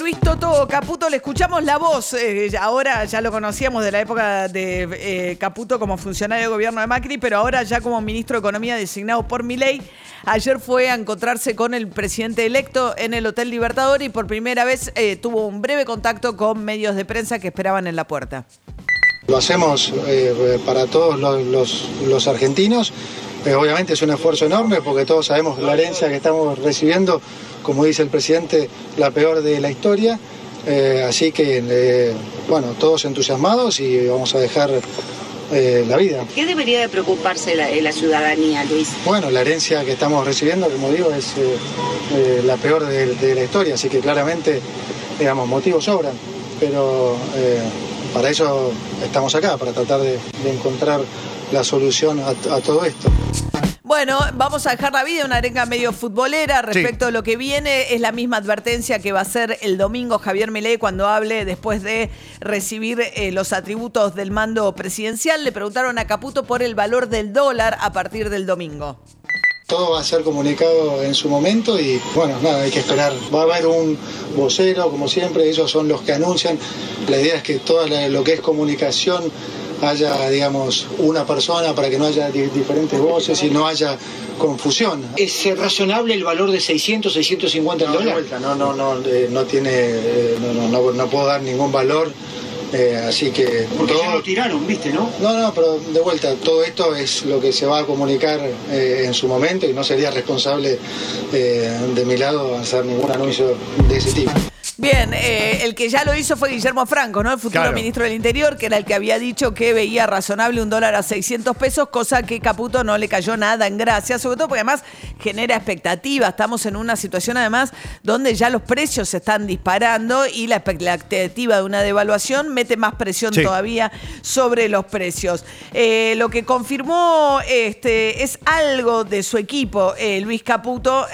Luis Toto Caputo, le escuchamos la voz. eh, ahora ya lo conocíamos de la época de eh, Caputo como funcionario de gobierno de Macri, pero ahora ya como ministro de Economía designado por Milei. Ayer fue a encontrarse con el presidente electo en el Hotel Libertador y por primera vez eh, tuvo un breve contacto con medios de prensa que esperaban en la puerta. Lo hacemos para todos los argentinos. Obviamente es un esfuerzo enorme porque todos sabemos la herencia que estamos recibiendo, como dice el presidente, la peor de la historia. Eh, así que, eh, bueno, todos entusiasmados y vamos a dejar eh, la vida. ¿Qué debería de preocuparse la, la ciudadanía, Luis? Bueno, la herencia que estamos recibiendo, como digo, es la peor de, de la historia, así que claramente, digamos, motivos sobran, pero para eso estamos acá, para tratar de, de encontrar la solución a, a todo esto. Bueno, vamos a dejar la vida, una arenga medio futbolera respecto a lo que viene. Es la misma advertencia que va a hacer el domingo Javier Milei cuando hable después de recibir eh, los atributos del mando presidencial. Le preguntaron a Caputo por el valor del dólar a partir del domingo. Todo va a ser comunicado en su momento y bueno, nada, hay que esperar. Va a haber un vocero, como siempre, ellos son los que anuncian. La idea es que todo lo que es comunicación haya, digamos, una persona para que no haya di- diferentes voces y no haya confusión. ¿Es razonable el valor de 600, 650 No, dólares? vuelta, no, no, no, eh, no tiene, eh, no, no, no, no puedo dar ningún valor, eh, así que Porque todo- ya lo tiraron, ¿viste, no? no, no, pero de vuelta, todo esto es lo que se va a comunicar eh, en su momento y no sería responsable eh, de mi lado hacer ningún anuncio de ese tipo. Bien, eh, el que ya lo hizo fue Guillermo Franco, ¿no? El futuro Claro. ministro del Interior, que era el que había dicho que veía razonable un dólar a 600 pesos, cosa que Caputo no le cayó nada en gracia, sobre todo porque además genera expectativa. Estamos en una situación además donde ya los precios se están disparando y la expectativa de una devaluación mete más presión Sí. todavía sobre los precios. Eh, lo que confirmó este, es algo de su equipo, eh, Luis Caputo,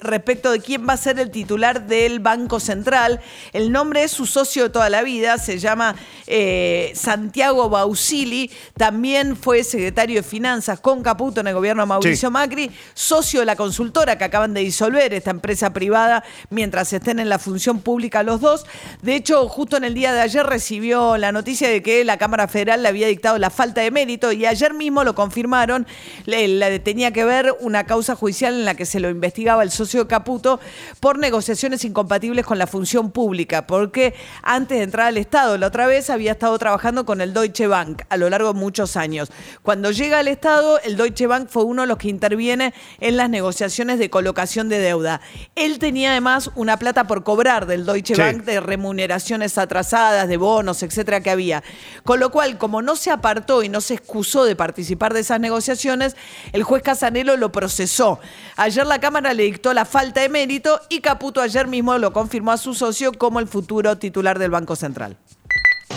respecto de quién va a ser el titular del Banco Central. El nombre es su socio de toda la vida, se llama eh, Santiago Bausili, también fue secretario de Finanzas con Caputo en el gobierno de Mauricio Sí. Macri, socio de la consultora que acaban de disolver, esta empresa privada, mientras estén en la función pública los dos. De hecho, justo en el día de ayer recibió la noticia de que la Cámara Federal le había dictado la falta de mérito y ayer mismo lo confirmaron. Le, le tenía que ver una causa judicial en la que se lo investigaba el socio de Caputo por negociaciones incompatibles con la función pública, porque antes de entrar al Estado, la otra vez había estado trabajando con el Deutsche Bank a lo largo de muchos años. Cuando llega al Estado, el Deutsche Bank fue uno de los que interviene en las negociaciones de colocación de deuda. Él tenía además una plata por cobrar del Deutsche Sí. Bank de remuneraciones atrasadas, de bonos, etcétera, que había. Con lo cual, como no se apartó y no se excusó de participar de esas negociaciones, el juez Casanelo lo procesó. Ayer la Cámara le dictó la falta de mérito y Caputo ayer mismo lo confirmó a su socio como el futuro titular del Banco Central.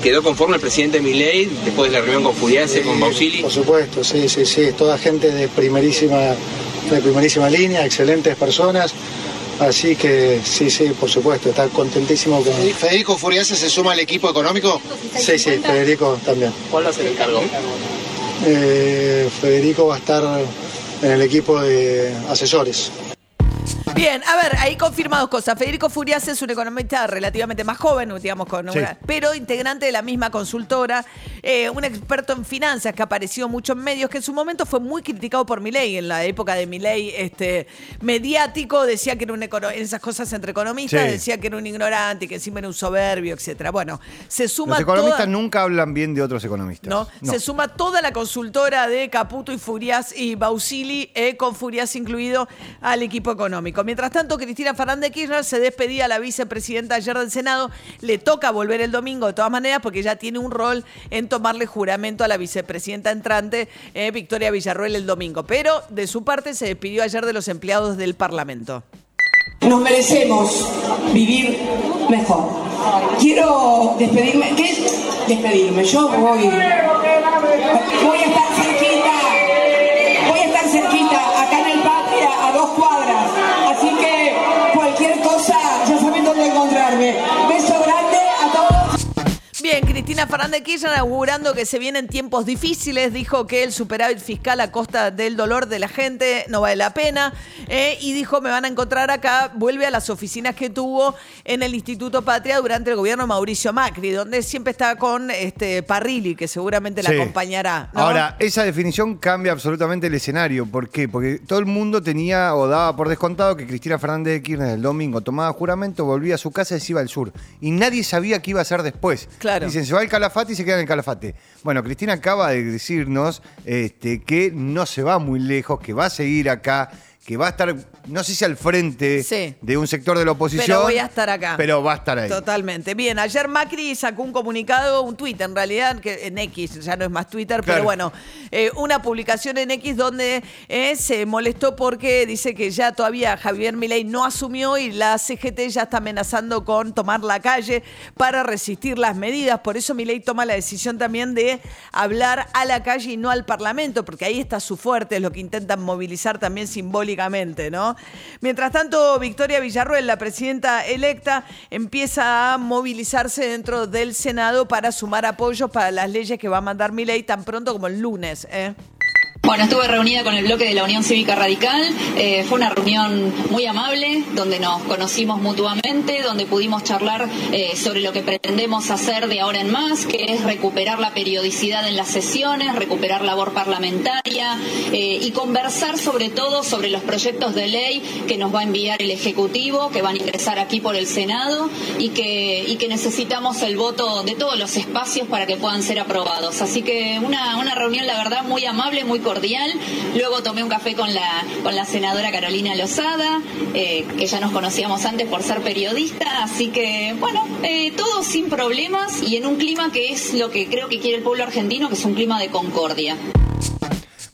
¿Quedó conforme el presidente Milei después de la reunión con Furiase, con Bausili? Por supuesto, sí, sí, sí, es toda gente de primerísima, de primerísima línea, excelentes personas. Así que sí, sí, por supuesto, está contentísimo con... ¿Federico Furiase se suma al equipo económico? Sí, sí, Federico también. ¿Cuál va a ser el cargo? Eh, Federico va a estar en el equipo de asesores. Bien, a ver, ahí confirma dos cosas. Federico Furias es un economista relativamente más joven, digamos, con Sí. una- pero integrante de la misma consultora, eh, un experto en finanzas que apareció mucho en medios, que en su momento fue muy criticado por Milei, en la época de Milei este, mediático, decía que era un econo- esas cosas entre economistas, Sí. decía que era un ignorante, que encima era un soberbio, etcétera. Bueno, se suma Los economistas toda- nunca hablan bien de otros economistas. ¿no? Se suma toda la consultora de Caputo y Furias y Bausili, eh, con Furias incluido, al equipo económico. Mientras tanto, Cristina Fernández Kirchner se despedía a la vicepresidenta ayer del Senado. Le toca volver el domingo de todas maneras porque ya tiene un rol en tomarle juramento a la vicepresidenta entrante, eh, Victoria Villarruel, el domingo. Pero de su parte se despidió ayer de los empleados del Parlamento. Nos merecemos vivir mejor. Quiero despedirme. ¿Qué es despedirme? Yo voy. Cristina Fernández de Kirchner augurando que se vienen tiempos difíciles, dijo que el superávit fiscal a costa del dolor de la gente no vale la pena eh, y dijo me van a encontrar acá, vuelve a las oficinas que tuvo en el Instituto Patria durante el gobierno de Mauricio Macri, donde siempre está con este Parrilli, que seguramente la Sí. acompañará. ¿no? Ahora, esa definición cambia absolutamente el escenario. ¿Por qué? Porque todo el mundo tenía o daba por descontado que Cristina Fernández de Kirchner el domingo tomaba juramento, volvía a su casa y se iba al sur. Y nadie sabía qué iba a hacer después. Claro. Dicen, se va al Calafate y se queda en el Calafate. Bueno, Cristina acaba de decirnos este, que no se va muy lejos, que va a seguir acá, que va a estar, no sé si al frente Sí. de un sector de la oposición. Pero voy a estar acá. Pero va a estar ahí. Totalmente. Bien, ayer Macri sacó un comunicado, un tweet en realidad, que en X, ya no es más Twitter, pero bueno, eh, una publicación en X donde eh, se molestó porque dice que ya todavía Javier Milei no asumió y la CGT ya está amenazando con tomar la calle para resistir las medidas. Por eso Milei toma la decisión también de hablar a la calle y no al Parlamento, porque ahí está su fuerte, es lo que intentan movilizar también simbólicamente, Mientras tanto, Victoria Villarruel, la presidenta electa, empieza a movilizarse dentro del Senado para sumar apoyos para las leyes que va a mandar Milei tan pronto como el lunes, ¿eh? Bueno, estuve reunida con el bloque de la Unión Cívica Radical. Eh, fue una reunión muy amable, donde nos conocimos mutuamente, donde pudimos charlar eh, sobre lo que pretendemos hacer de ahora en más, que es recuperar la periodicidad en las sesiones, recuperar labor parlamentaria eh, y conversar sobre todo sobre los proyectos de ley que nos va a enviar el Ejecutivo, que van a ingresar aquí por el Senado y que, necesitamos el voto de todos los espacios para que puedan ser aprobados. Así que una, una reunión, la verdad, muy amable, muy cordial. Luego tomé un café con la, con la senadora Carolina Lozada, eh, que ya nos conocíamos antes por ser periodista. Así que, bueno, eh, todo sin problemas y en un clima que es lo que creo que quiere el pueblo argentino, que es un clima de concordia.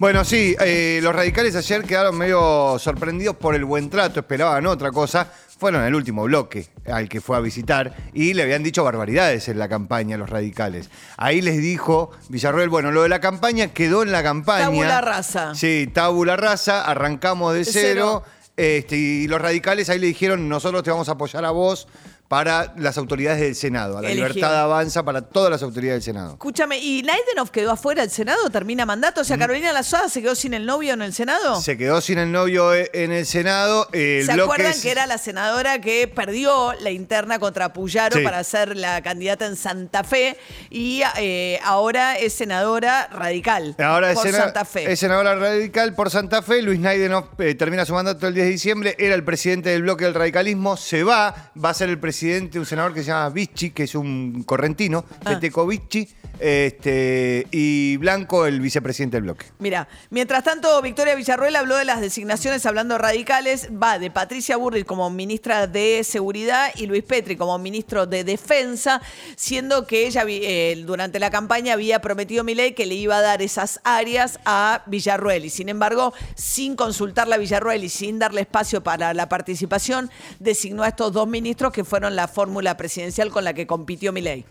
Bueno, sí, eh, los radicales ayer quedaron medio sorprendidos por el buen trato, esperaban otra cosa. Fueron al último bloque al que fue a visitar y le habían dicho barbaridades en la campaña a los radicales. Ahí les dijo Villarroel, bueno, lo de la campaña quedó en la campaña. Tabula rasa. Sí, tabula rasa, arrancamos de cero. Este, y los radicales ahí le dijeron, nosotros te vamos a apoyar a vos para las autoridades del Senado. A la libertad avanza para todas las autoridades del Senado. Escúchame, ¿y Naidenov quedó afuera del Senado? ¿Termina mandato? O sea, Carolina Lozada se quedó sin el novio en el Senado. Mm. Se quedó sin el novio eh, en el Senado. El ¿Se acuerdan es- que era la senadora que perdió la interna contra Puyaro Sí. para ser la candidata en Santa Fe y eh, ahora es senadora radical Ahora es, por sena- Santa Fe? es senadora radical por Santa Fe. Luis Naidenov eh, termina su mandato el 10 de diciembre. Era el presidente del bloque del radicalismo. Se va. Va a ser el presidente un senador que se llama Vicchi, que es un correntino. Ah. Peteco Vicchi. Este, y Blanco, el vicepresidente del bloque. Mira, mientras tanto, Victoria Villarruel habló de las designaciones hablando radicales. Va de Patricia Burrich como ministra de Seguridad y Luis Petri como ministro de Defensa, siendo que ella eh, durante la campaña había prometido a Milei que le iba a dar esas áreas a Villarruel. Y sin embargo, sin consultarla a Villarruel y sin darle espacio para la participación, designó a estos dos ministros que fueron la fórmula presidencial con la que compitió Milei.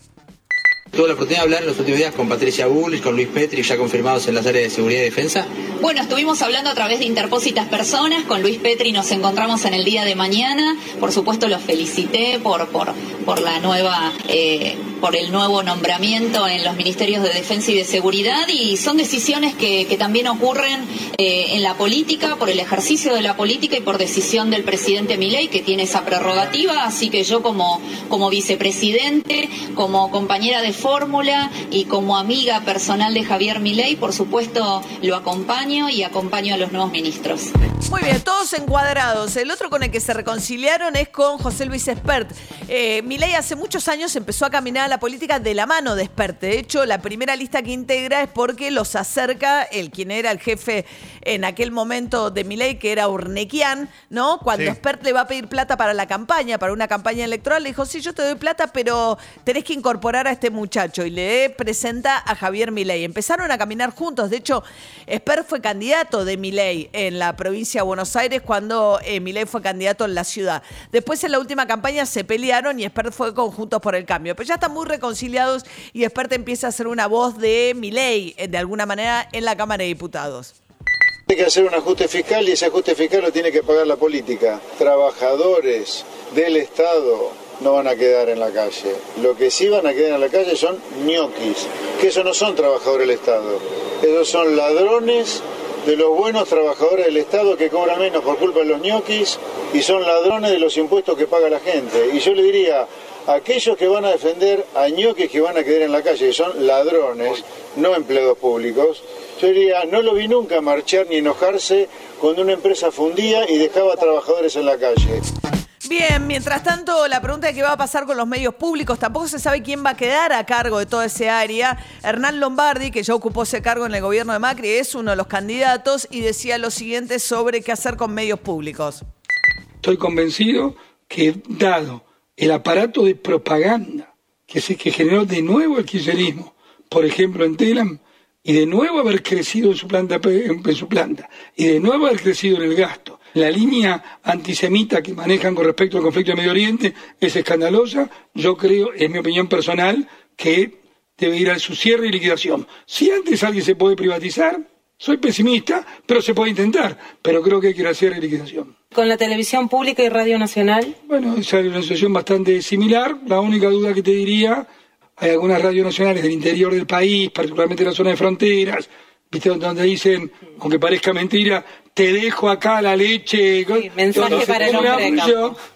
Tuve la oportunidad de hablar en los últimos días con Patricia Bullrich, con Luis Petri, ya confirmados en las áreas de seguridad y defensa. Bueno, estuvimos hablando a través de interpósitas personas. Con Luis Petri nos encontramos en el día de mañana. Por supuesto, los felicité por, por, por la nueva, eh, por el nuevo nombramiento en los ministerios de defensa y de seguridad. Y son decisiones que, que también ocurren eh, en la política, por el ejercicio de la política y por decisión del presidente Milei, que tiene esa prerrogativa. Así que yo, como, como vicepresidente, como compañera de fórmula y como amiga personal de Javier Milei, por supuesto, lo acompaño y acompaño a los nuevos ministros. Muy bien, todos encuadrados. El otro con el que se reconciliaron es con José Luis Espert. Eh, Milei hace muchos años empezó a caminar a la política de la mano de Espert. De hecho, la primera lista que integra es porque los acerca el quien era el jefe en aquel momento de Milei, que era Urnequian, ¿no? Cuando Sí. Espert le va a pedir plata para la campaña, para una campaña electoral, le dijo, sí, yo te doy plata, pero tenés que incorporar a este muchacho. Y le presenta a Javier Milei. Empezaron a caminar juntos. De hecho, Espert fue candidato de Milei en la provincia de Buenos Aires cuando eh, Milei fue candidato en la ciudad. Después en la última campaña se pelearon y Espert fue con Juntos por el Cambio. Pero ya están muy reconciliados y Espert empieza a ser una voz de Milei, eh, de alguna manera, en la Cámara de Diputados. Hay que hacer un ajuste fiscal y ese ajuste fiscal lo tiene que pagar la política. Trabajadores del Estado no van a quedar en la calle. Lo que sí van a quedar en la calle son ñoquis, que esos no son trabajadores del Estado. Esos son ladrones de los buenos trabajadores del Estado que cobran menos por culpa de los ñoquis y son ladrones de los impuestos que paga la gente. Y yo le diría, aquellos que van a defender a ñoquis que van a quedar en la calle, que son ladrones, no empleados públicos, yo diría, no lo vi nunca marchar ni enojarse cuando una empresa fundía y dejaba trabajadores en la calle. Bien, mientras tanto, la pregunta de qué va a pasar con los medios públicos, tampoco se sabe quién va a quedar a cargo de toda ese área. Hernán Lombardi, que ya ocupó ese cargo en el gobierno de Macri, es uno de los candidatos y decía lo siguiente sobre qué hacer con medios públicos. Estoy convencido que dado el aparato de propaganda que, se, que generó de nuevo el kirchnerismo, por ejemplo en Telam, y de nuevo haber crecido en su planta, en su planta y de nuevo haber crecido en el gasto. La línea antisemita que manejan con respecto al conflicto de Medio Oriente es escandalosa. Yo creo, es mi opinión personal, que debe ir a su cierre y liquidación. Si antes alguien se puede privatizar, soy pesimista, pero se puede intentar. Pero creo que hay que ir al cierre y liquidación. ¿Con la televisión pública y Radio Nacional? Bueno, esa es una situación bastante similar. La única duda que te diría hay algunas radios nacionales del interior del país, particularmente en la zona de fronteras, ¿viste? Donde dicen, aunque parezca mentira, te dejo acá la leche. Sí, mensaje para el hombre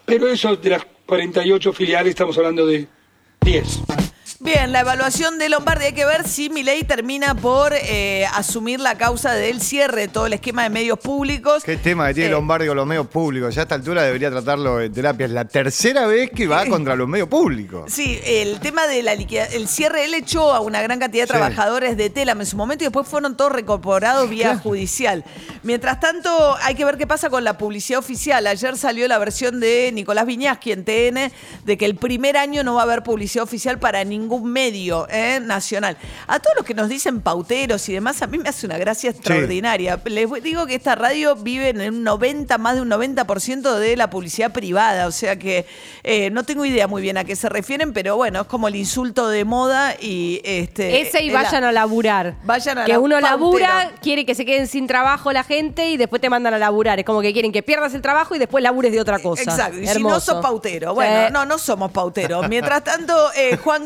Pero eso de las 48 filiales estamos hablando de 10. Bien, la evaluación de Lombardi hay que ver si Milei termina por eh, asumir la causa del cierre de todo el esquema de medios públicos. Qué tema que tiene Eh, Lombardi con los medios públicos. Ya a esta altura debería tratarlo en terapia. Es la tercera vez que va contra los medios públicos. Sí, el tema de la liquida- el cierre, él echó a una gran cantidad de Sí. trabajadores de Telam en su momento y después fueron todos recorporados vía judicial. Mientras tanto, hay que ver qué pasa con la publicidad oficial. Ayer salió la versión de Nicolás Viñaski en TN de que el primer año no va a haber publicidad oficial para ningún medio eh, nacional. A todos los que nos dicen pauteros y demás, a mí me hace una gracia extraordinaria. Les digo que esta radio vive en un 90, más de un 90% de la publicidad privada, o sea que eh, no tengo idea muy bien a qué se refieren, pero bueno, es como el insulto de moda y este Ese y la- vayan a laburar. Vayan a que la- uno labura, quiere que se queden sin trabajo la gente y después te mandan a laburar. Es como que quieren que pierdas el trabajo y después labures de otra cosa. Exacto, y si no sos pautero. Bueno, Sí. no, no somos pauteros. Mientras tanto, eh, Juan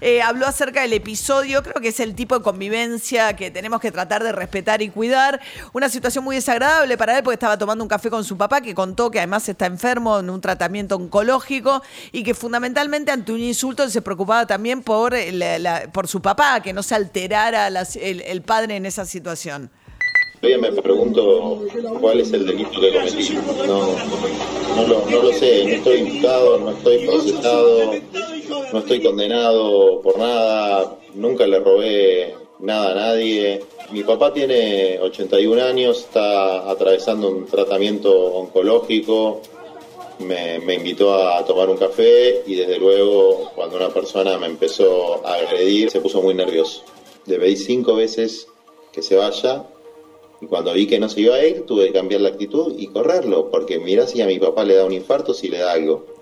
Eh, habló acerca del episodio, creo que es el tipo de convivencia que tenemos que tratar de respetar y cuidar. Una situación muy desagradable para él porque estaba tomando un café con su papá que contó que además está enfermo en un tratamiento oncológico y que fundamentalmente ante un insulto se preocupaba también por, eh, la- la- por su papá, que no se alterara las- el, el padre en esa situación. Todavía me pregunto cuál es el delito que cometí. No, no, lo, no lo sé, no estoy imputado, no estoy procesado, no estoy condenado por nada, nunca le robé nada a nadie. Mi papá tiene 81 años, está atravesando un tratamiento oncológico, me, invitó a tomar un café y desde luego cuando una persona me empezó a agredir se puso muy nervioso. Le pedí cinco veces que se vaya y cuando vi que no se iba a ir, tuve que cambiar la actitud y correrlo, porque mirá si a mi papá le da un infarto, si le da algo.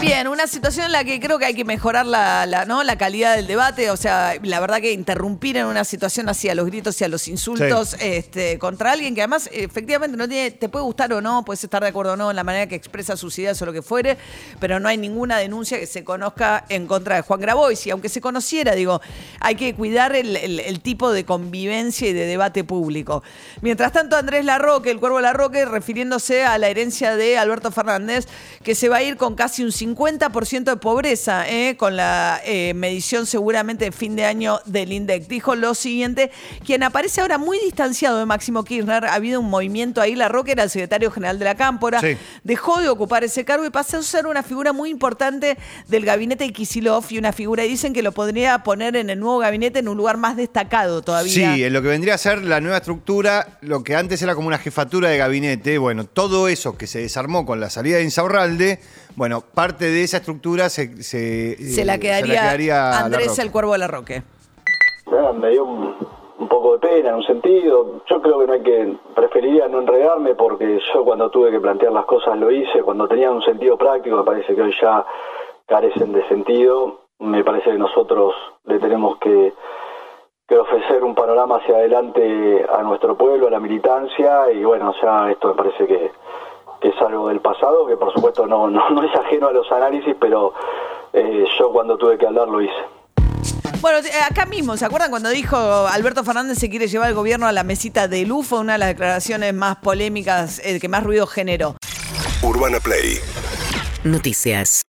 Bien, una situación en la que creo que hay que mejorar la, la, ¿no? la calidad del debate. O sea, la verdad que interrumpir en una situación así a los gritos y a los insultos este, contra alguien que además efectivamente no tiene, te puede gustar o no, puedes estar de acuerdo o no en la manera que expresa sus ideas o lo que fuere, pero no hay ninguna denuncia que se conozca en contra de Juan Grabois. Y aunque se conociera, digo, hay que cuidar el, el- el tipo de convivencia y de debate público. Mientras tanto, Andrés Larroque, el cuervo Larroque, refiriéndose a la herencia de Alberto Fernández, que se va a ir con casi un 50% de pobreza, ¿eh? con la eh, medición seguramente de fin de año del INDEC. Dijo lo siguiente, quien aparece ahora muy distanciado de Máximo Kirchner, ha habido un movimiento ahí, Larroque era el secretario general de la Cámpora, Sí. dejó de ocupar ese cargo y pasó a ser una figura muy importante del gabinete de Kisilov y una figura, dicen que lo podría poner en el nuevo gabinete en un lugar más destacado todavía. Sí, en lo que vendría a ser la nueva estructura, lo que antes era como una jefatura de gabinete, bueno, todo eso que se desarmó con la salida de Insaurralde, bueno, parte de esa estructura se, se, Se la eh, quedaría, Andrés el Cuervo de Larroque. Bueno, me dio un, un poco de pena en un sentido. Yo creo que no hay que, preferiría no enredarme porque yo cuando tuve que plantear las cosas lo hice, cuando tenían un sentido práctico, me parece que hoy ya carecen de sentido. Me parece que nosotros le tenemos que, que ofrecer un panorama hacia adelante a nuestro pueblo, a la militancia, y bueno, ya esto me parece que, que es algo del pasado que por supuesto no, no, no es ajeno a los análisis, pero eh, yo cuando tuve que hablar lo hice. Bueno, eh, acá mismo, ¿se acuerdan cuando dijo Alberto Fernández se quiere llevar el gobierno a la mesita de Fue Una de las declaraciones más polémicas, eh, que más ruido generó. Urbana Play Noticias.